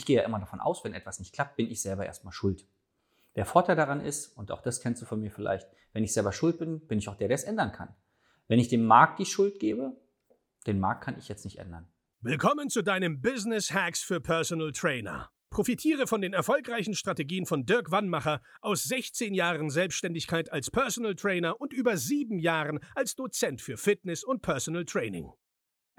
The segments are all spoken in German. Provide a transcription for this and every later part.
Ich gehe ja immer davon aus, wenn etwas nicht klappt, bin ich selber erstmal schuld. Der Vorteil daran ist, und auch das kennst du von mir vielleicht, wenn ich selber schuld bin, bin ich auch der, der es ändern kann. Wenn ich dem Markt die Schuld gebe, den Markt kann ich jetzt nicht ändern. Willkommen zu deinem Business Hacks für Personal Trainer. Profitiere von den erfolgreichen Strategien von Dirk Wannmacher aus 16 Jahren Selbstständigkeit als Personal Trainer und über sieben Jahren als Dozent für Fitness und Personal Training.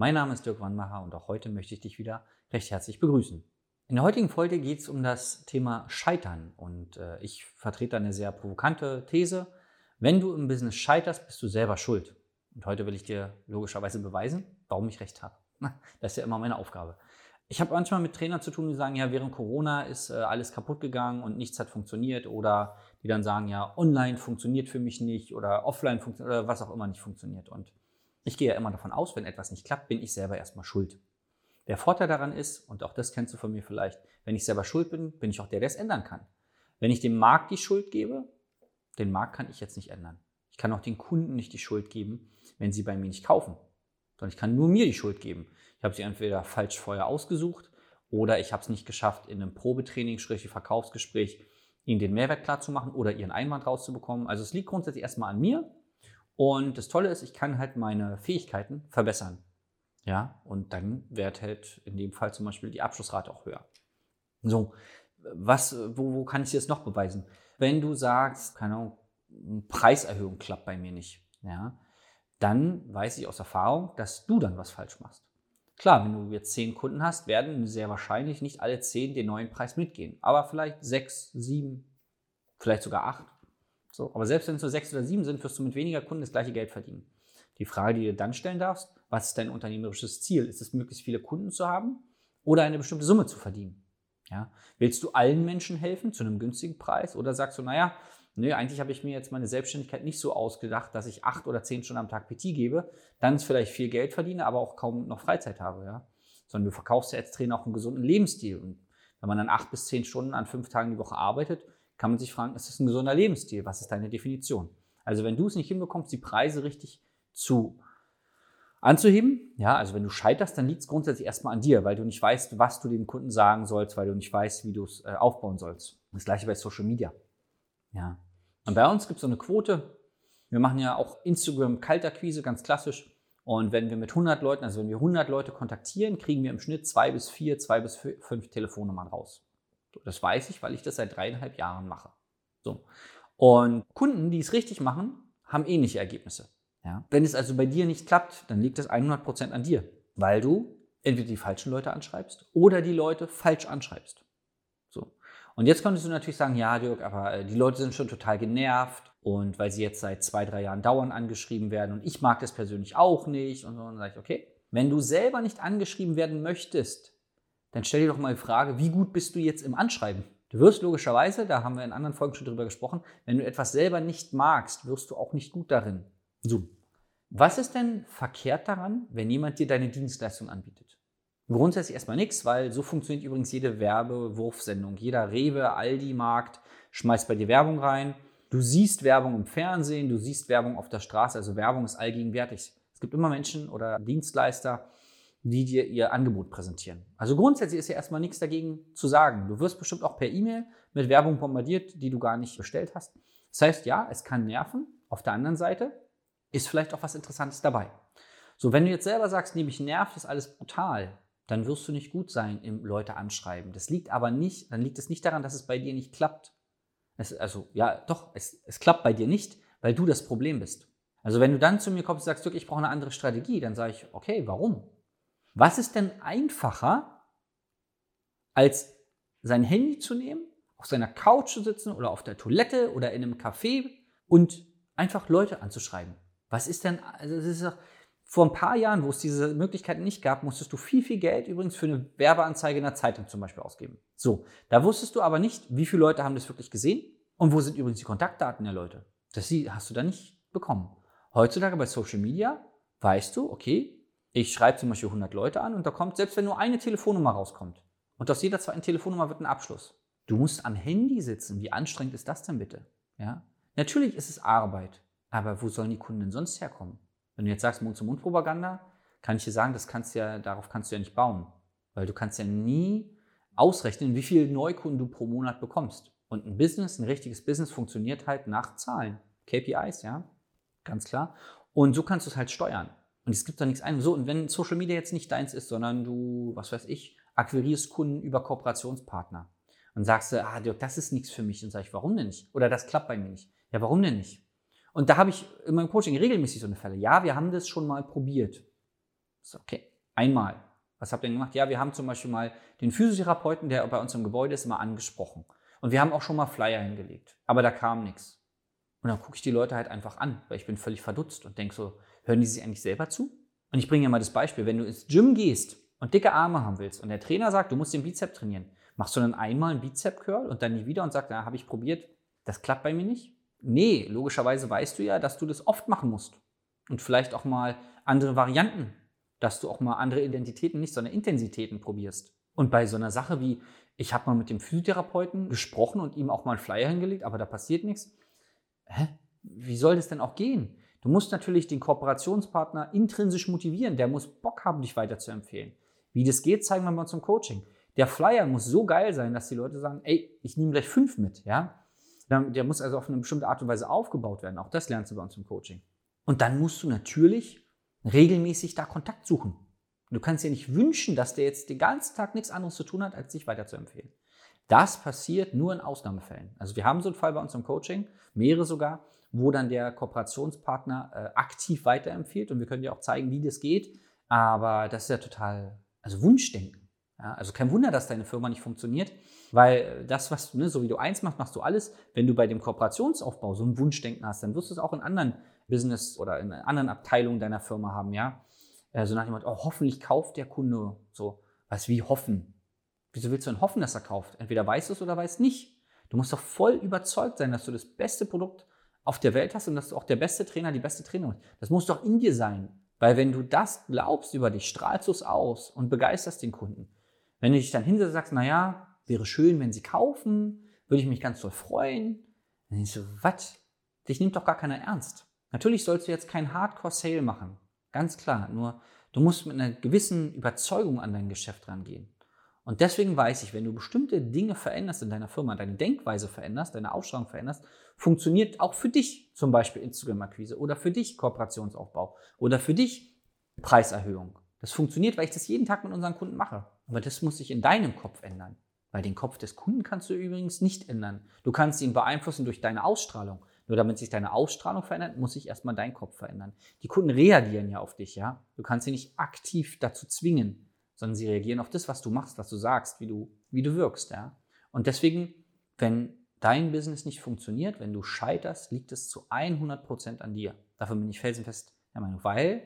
Mein Name ist Dirk Wannmacher und auch heute möchte ich dich wieder recht herzlich begrüßen. In der heutigen Folge geht es um das Thema Scheitern und äh, ich vertrete eine sehr provokante These. Wenn du im Business scheiterst, bist du selber schuld. Und heute will ich dir logischerweise beweisen, warum ich recht habe. Das ist ja immer meine Aufgabe. Ich habe manchmal mit Trainern zu tun, die sagen, ja, während Corona ist äh, alles kaputt gegangen und nichts hat funktioniert oder die dann sagen, ja, online funktioniert für mich nicht oder offline funktioniert oder was auch immer nicht funktioniert. Und ich gehe ja immer davon aus, wenn etwas nicht klappt, bin ich selber erstmal schuld. Der Vorteil daran ist, und auch das kennst du von mir vielleicht, wenn ich selber schuld bin, bin ich auch der, der es ändern kann. Wenn ich dem Markt die Schuld gebe, den Markt kann ich jetzt nicht ändern. Ich kann auch den Kunden nicht die Schuld geben, wenn sie bei mir nicht kaufen, sondern ich kann nur mir die Schuld geben. Ich habe sie entweder falsch vorher ausgesucht oder ich habe es nicht geschafft, in einem Probetraining, schräg Verkaufsgespräch, ihnen den Mehrwert klarzumachen oder ihren Einwand rauszubekommen. Also es liegt grundsätzlich erstmal an mir. Und das Tolle ist, ich kann halt meine Fähigkeiten verbessern. Ja, und dann wird halt in dem Fall zum Beispiel die Abschlussrate auch höher. So, was, wo, wo kann ich das noch beweisen? Wenn du sagst, keine Ahnung, Preiserhöhung klappt bei mir nicht, ja, dann weiß ich aus Erfahrung, dass du dann was falsch machst. Klar, wenn du jetzt zehn Kunden hast, werden sehr wahrscheinlich nicht alle zehn den neuen Preis mitgehen. Aber vielleicht sechs, sieben, vielleicht sogar acht. So, aber selbst wenn es nur sechs oder sieben sind, wirst du mit weniger Kunden das gleiche Geld verdienen. Die Frage, die du dann stellen darfst, was ist dein unternehmerisches Ziel? Ist es, möglichst viele Kunden zu haben oder eine bestimmte Summe zu verdienen? Ja? Willst du allen Menschen helfen zu einem günstigen Preis oder sagst du, naja, nö, eigentlich habe ich mir jetzt meine Selbstständigkeit nicht so ausgedacht, dass ich acht oder zehn Stunden am Tag PT gebe, dann vielleicht viel Geld verdiene, aber auch kaum noch Freizeit habe. Ja? Sondern du verkaufst ja als Trainer auch einen gesunden Lebensstil. Und wenn man dann acht bis zehn Stunden an fünf Tagen die Woche arbeitet, kann man sich fragen, ist das ein gesunder Lebensstil? Was ist deine Definition? Also wenn du es nicht hinbekommst, die Preise richtig zu anzuheben. Ja, also wenn du scheiterst, dann liegt es grundsätzlich erstmal an dir, weil du nicht weißt, was du dem Kunden sagen sollst, weil du nicht weißt, wie du es äh, aufbauen sollst. Das gleiche bei Social Media. Ja. Und bei uns gibt es so eine Quote. Wir machen ja auch Instagram Kaltakquise, ganz klassisch. Und wenn wir mit 100 Leuten, also wenn wir 100 Leute kontaktieren, kriegen wir im Schnitt zwei bis vier, zwei bis fünf Telefonnummern raus. Das weiß ich, weil ich das seit dreieinhalb Jahren mache. So. Und Kunden, die es richtig machen, haben ähnliche Ergebnisse. Ja? Wenn es also bei dir nicht klappt, dann liegt es 100% an dir, weil du entweder die falschen Leute anschreibst oder die Leute falsch anschreibst. So. Und jetzt könntest du natürlich sagen, ja, Dirk, aber äh, die Leute sind schon total genervt und weil sie jetzt seit zwei, drei Jahren dauernd angeschrieben werden und ich mag das persönlich auch nicht und so. Und dann sage ich, okay, wenn du selber nicht angeschrieben werden möchtest, dann stell dir doch mal die Frage, wie gut bist du jetzt im Anschreiben? Du wirst logischerweise, da haben wir in anderen Folgen schon drüber gesprochen, wenn du etwas selber nicht magst, wirst du auch nicht gut darin. So. Was ist denn verkehrt daran, wenn jemand dir deine Dienstleistung anbietet? Grundsätzlich erstmal nichts, weil so funktioniert übrigens jede Werbewurfsendung. Jeder Rewe, Aldi-Markt schmeißt bei dir Werbung rein. Du siehst Werbung im Fernsehen, du siehst Werbung auf der Straße, also Werbung ist allgegenwärtig. Es gibt immer Menschen oder Dienstleister, die dir ihr Angebot präsentieren. Also grundsätzlich ist ja erstmal nichts dagegen zu sagen. Du wirst bestimmt auch per E-Mail mit Werbung bombardiert, die du gar nicht bestellt hast. Das heißt, ja, es kann nerven. Auf der anderen Seite ist vielleicht auch was Interessantes dabei. So, wenn du jetzt selber sagst, nee, mich nervt das alles brutal, dann wirst du nicht gut sein im Leute anschreiben. Das liegt aber nicht, dann liegt es nicht daran, dass es bei dir nicht klappt. Es, also, ja, doch, es, es klappt bei dir nicht, weil du das Problem bist. Also, wenn du dann zu mir kommst und sagst, ich brauche eine andere Strategie, dann sage ich, okay, warum? Was ist denn einfacher, als sein Handy zu nehmen, auf seiner Couch zu sitzen oder auf der Toilette oder in einem Café und einfach Leute anzuschreiben? Was ist denn, also das ist doch, Vor ein paar Jahren, wo es diese Möglichkeit nicht gab, musstest du viel, viel Geld übrigens für eine Werbeanzeige in der Zeitung zum Beispiel ausgeben. So, da wusstest du aber nicht, wie viele Leute haben das wirklich gesehen und wo sind übrigens die Kontaktdaten der Leute. Das hast du da nicht bekommen. Heutzutage bei Social Media weißt du, okay, ich schreibe zum Beispiel 100 Leute an und da kommt, selbst wenn nur eine Telefonnummer rauskommt, und aus jeder zweiten Telefonnummer wird ein Abschluss. Du musst am Handy sitzen. Wie anstrengend ist das denn bitte? Ja? Natürlich ist es Arbeit, aber wo sollen die Kunden denn sonst herkommen? Wenn du jetzt sagst Mund-zu-Mund-Propaganda, kann ich dir sagen, das kannst ja, darauf kannst du ja nicht bauen. Weil du kannst ja nie ausrechnen, wie viele Neukunden du pro Monat bekommst. Und ein Business, ein richtiges Business funktioniert halt nach Zahlen. KPIs, ja, ganz klar. Und so kannst du es halt steuern. Und es gibt da nichts ein. So, und wenn Social Media jetzt nicht deins ist, sondern du, was weiß ich, akquirierst Kunden über Kooperationspartner und sagst, ah, Dirk, das ist nichts für mich. Und sage ich, warum denn nicht? Oder das klappt bei mir nicht. Ja, warum denn nicht? Und da habe ich in meinem Coaching regelmäßig so eine Fälle. Ja, wir haben das schon mal probiert. So, okay, einmal. Was habt ihr denn gemacht? Ja, wir haben zum Beispiel mal den Physiotherapeuten, der bei uns im Gebäude ist, mal angesprochen. Und wir haben auch schon mal Flyer hingelegt. Aber da kam nichts. Und dann gucke ich die Leute halt einfach an, weil ich bin völlig verdutzt und denke so, hören die sich eigentlich selber zu? Und ich bringe ja mal das Beispiel, wenn du ins Gym gehst und dicke Arme haben willst und der Trainer sagt, du musst den Bizep trainieren, machst du dann einmal einen Bizep-Curl und dann nie wieder und sagst, na, habe ich probiert, das klappt bei mir nicht? Nee, logischerweise weißt du ja, dass du das oft machen musst. Und vielleicht auch mal andere Varianten, dass du auch mal andere Identitäten, nicht sondern Intensitäten probierst. Und bei so einer Sache wie, ich habe mal mit dem Physiotherapeuten gesprochen und ihm auch mal einen Flyer hingelegt, aber da passiert nichts. Hä? Wie soll das denn auch gehen? Du musst natürlich den Kooperationspartner intrinsisch motivieren. Der muss Bock haben, dich weiter zu empfehlen. Wie das geht, zeigen wir mal zum Coaching. Der Flyer muss so geil sein, dass die Leute sagen, ey, ich nehme gleich fünf mit, ja. Der muss also auf eine bestimmte Art und Weise aufgebaut werden. Auch das lernst du bei uns im Coaching. Und dann musst du natürlich regelmäßig da Kontakt suchen. Du kannst dir nicht wünschen, dass der jetzt den ganzen Tag nichts anderes zu tun hat, als dich weiter zu empfehlen. Das passiert nur in Ausnahmefällen. Also wir haben so einen Fall bei uns im Coaching, mehrere sogar, wo dann der Kooperationspartner äh, aktiv weiterempfiehlt und wir können dir auch zeigen, wie das geht. Aber das ist ja total, also Wunschdenken. Ja, also kein Wunder, dass deine Firma nicht funktioniert, weil das, was du, ne, so wie du eins machst, machst du alles. Wenn du bei dem Kooperationsaufbau so ein Wunschdenken hast, dann wirst du es auch in anderen Business oder in anderen Abteilungen deiner Firma haben, ja. Äh, so nach Motto, oh, hoffentlich kauft der Kunde so. Was wie hoffen? Wieso willst du denn hoffen, dass er kauft? Entweder weißt du es oder weißt nicht. Du musst doch voll überzeugt sein, dass du das beste Produkt auf der Welt hast und dass du auch der beste Trainer, die beste Trainerin bist. Das muss doch in dir sein. Weil wenn du das glaubst über dich, strahlst du es aus und begeisterst den Kunden. Wenn du dich dann hinsetzt und sagst, naja, wäre schön, wenn sie kaufen, würde ich mich ganz doll freuen. Dann denkst du, was? Dich nimmt doch gar keiner ernst. Natürlich sollst du jetzt kein Hardcore-Sale machen. Ganz klar. Nur du musst mit einer gewissen Überzeugung an dein Geschäft rangehen. Und deswegen weiß ich, wenn du bestimmte Dinge veränderst in deiner Firma, deine Denkweise veränderst, deine Ausstrahlung veränderst, funktioniert auch für dich zum Beispiel Instagram-Akquise oder für dich Kooperationsaufbau oder für dich Preiserhöhung. Das funktioniert, weil ich das jeden Tag mit unseren Kunden mache. Aber das muss sich in deinem Kopf ändern. Weil den Kopf des Kunden kannst du übrigens nicht ändern. Du kannst ihn beeinflussen durch deine Ausstrahlung. Nur damit sich deine Ausstrahlung verändert, muss sich erstmal dein Kopf verändern. Die Kunden reagieren ja auf dich, ja. Du kannst sie nicht aktiv dazu zwingen sondern sie reagieren auf das, was du machst, was du sagst, wie du, wie du wirkst. Ja? Und deswegen, wenn dein Business nicht funktioniert, wenn du scheiterst, liegt es zu 100% an dir. Dafür bin ich felsenfest der Meinung, weil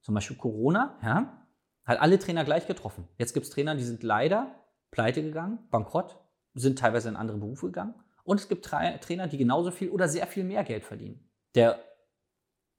zum Beispiel Corona ja, hat alle Trainer gleich getroffen. Jetzt gibt es Trainer, die sind leider pleite gegangen, bankrott, sind teilweise in andere Berufe gegangen. Und es gibt Trainer, die genauso viel oder sehr viel mehr Geld verdienen. Der,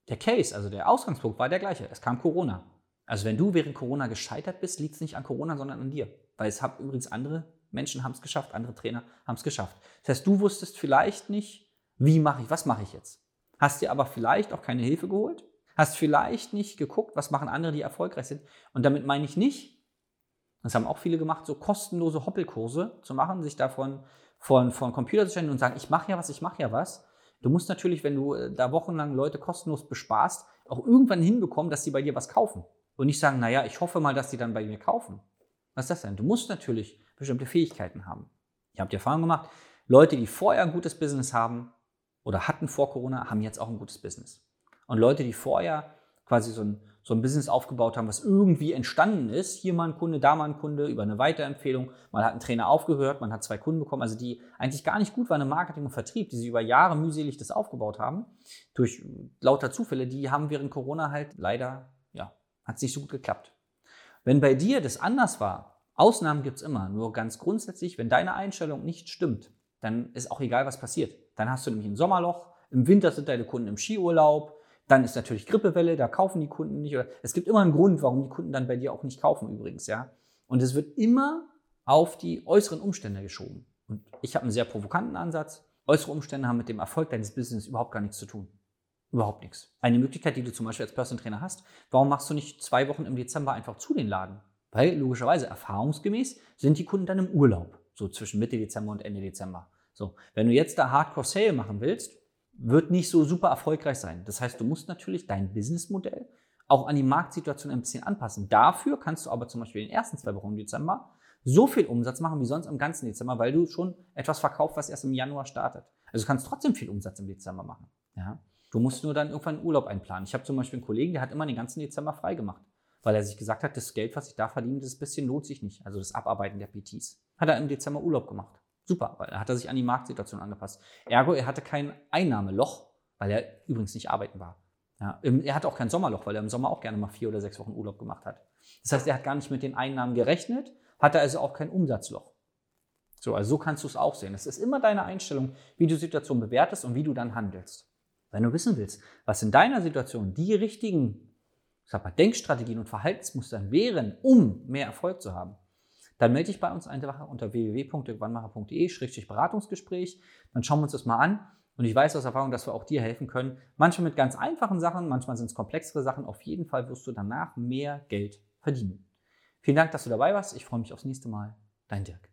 der Case, also der Ausgangspunkt war der gleiche. Es kam Corona. Also wenn du während Corona gescheitert bist, liegt es nicht an Corona, sondern an dir. Weil es haben übrigens andere Menschen haben es geschafft, andere Trainer haben es geschafft. Das heißt, du wusstest vielleicht nicht, wie mache ich, was mache ich jetzt? Hast dir aber vielleicht auch keine Hilfe geholt, hast vielleicht nicht geguckt, was machen andere, die erfolgreich sind. Und damit meine ich nicht, das haben auch viele gemacht, so kostenlose Hoppelkurse zu machen, sich davon von, von Computer zu stellen und sagen, ich mache ja was, ich mache ja was. Du musst natürlich, wenn du äh, da wochenlang Leute kostenlos besparst, auch irgendwann hinbekommen, dass sie bei dir was kaufen. Und nicht sagen, naja, ich hoffe mal, dass die dann bei mir kaufen. Was ist das denn? Du musst natürlich bestimmte Fähigkeiten haben. Ich habe die Erfahrung gemacht, Leute, die vorher ein gutes Business haben oder hatten vor Corona, haben jetzt auch ein gutes Business. Und Leute, die vorher quasi so ein, so ein Business aufgebaut haben, was irgendwie entstanden ist, hier mal ein Kunde, da mal ein Kunde, über eine Weiterempfehlung, man hat einen Trainer aufgehört, man hat zwei Kunden bekommen, also die eigentlich gar nicht gut waren im Marketing und Vertrieb, die sie über Jahre mühselig das aufgebaut haben, durch lauter Zufälle, die haben während Corona halt leider Hat es nicht so gut geklappt. Wenn bei dir das anders war, Ausnahmen gibt es immer, nur ganz grundsätzlich, wenn deine Einstellung nicht stimmt, dann ist auch egal, was passiert. Dann hast du nämlich ein Sommerloch, im Winter sind deine Kunden im Skiurlaub, dann ist natürlich Grippewelle, da kaufen die Kunden nicht. Oder es gibt immer einen Grund, warum die Kunden dann bei dir auch nicht kaufen übrigens, ja. Und es wird immer auf die äußeren Umstände geschoben. Und ich habe einen sehr provokanten Ansatz. Äußere Umstände haben mit dem Erfolg deines Business überhaupt gar nichts zu tun. Überhaupt nichts. Eine Möglichkeit, die du zum Beispiel als Personal Trainer hast, warum machst du nicht zwei Wochen im Dezember einfach zu den Laden? Weil logischerweise, erfahrungsgemäß, sind die Kunden dann im Urlaub. So zwischen Mitte Dezember und Ende Dezember. So, wenn du jetzt da Hardcore Sale machen willst, wird nicht so super erfolgreich sein. Das heißt, du musst natürlich dein Businessmodell auch an die Marktsituation ein bisschen anpassen. Dafür kannst du aber zum Beispiel in den ersten zwei Wochen im Dezember so viel Umsatz machen wie sonst im ganzen Dezember, weil du schon etwas verkaufst, was erst im Januar startet. Also du kannst trotzdem viel Umsatz im Dezember machen. Ja? Du musst nur dann irgendwann einen Urlaub einplanen. Ich habe zum Beispiel einen Kollegen, der hat immer den ganzen Dezember frei gemacht, weil er sich gesagt hat, das Geld, was ich da verdiene, das bisschen lohnt sich nicht. Also das Abarbeiten der PTs. Hat er im Dezember Urlaub gemacht. Super, weil er hat er sich an die Marktsituation angepasst. Ergo, er hatte kein Einnahmeloch, weil er übrigens nicht arbeiten war. Ja, er hatte auch kein Sommerloch, weil er im Sommer auch gerne mal vier oder sechs Wochen Urlaub gemacht hat. Das heißt, er hat gar nicht mit den Einnahmen gerechnet, hatte also auch kein Umsatzloch. So, also so kannst du es auch sehen. Es ist immer deine Einstellung, wie du die Situation bewertest und wie du dann handelst. Wenn du wissen willst, was in deiner Situation die richtigen mal, Denkstrategien und Verhaltensmustern wären, um mehr Erfolg zu haben, dann melde dich bei uns einfach unter www.wannmacher.de-beratungsgespräch. Dann schauen wir uns das mal an. Und ich weiß aus Erfahrung, dass wir auch dir helfen können. Manchmal mit ganz einfachen Sachen, manchmal sind es komplexere Sachen. Auf jeden Fall wirst du danach mehr Geld verdienen. Vielen Dank, dass du dabei warst. Ich freue mich aufs nächste Mal. Dein Dirk.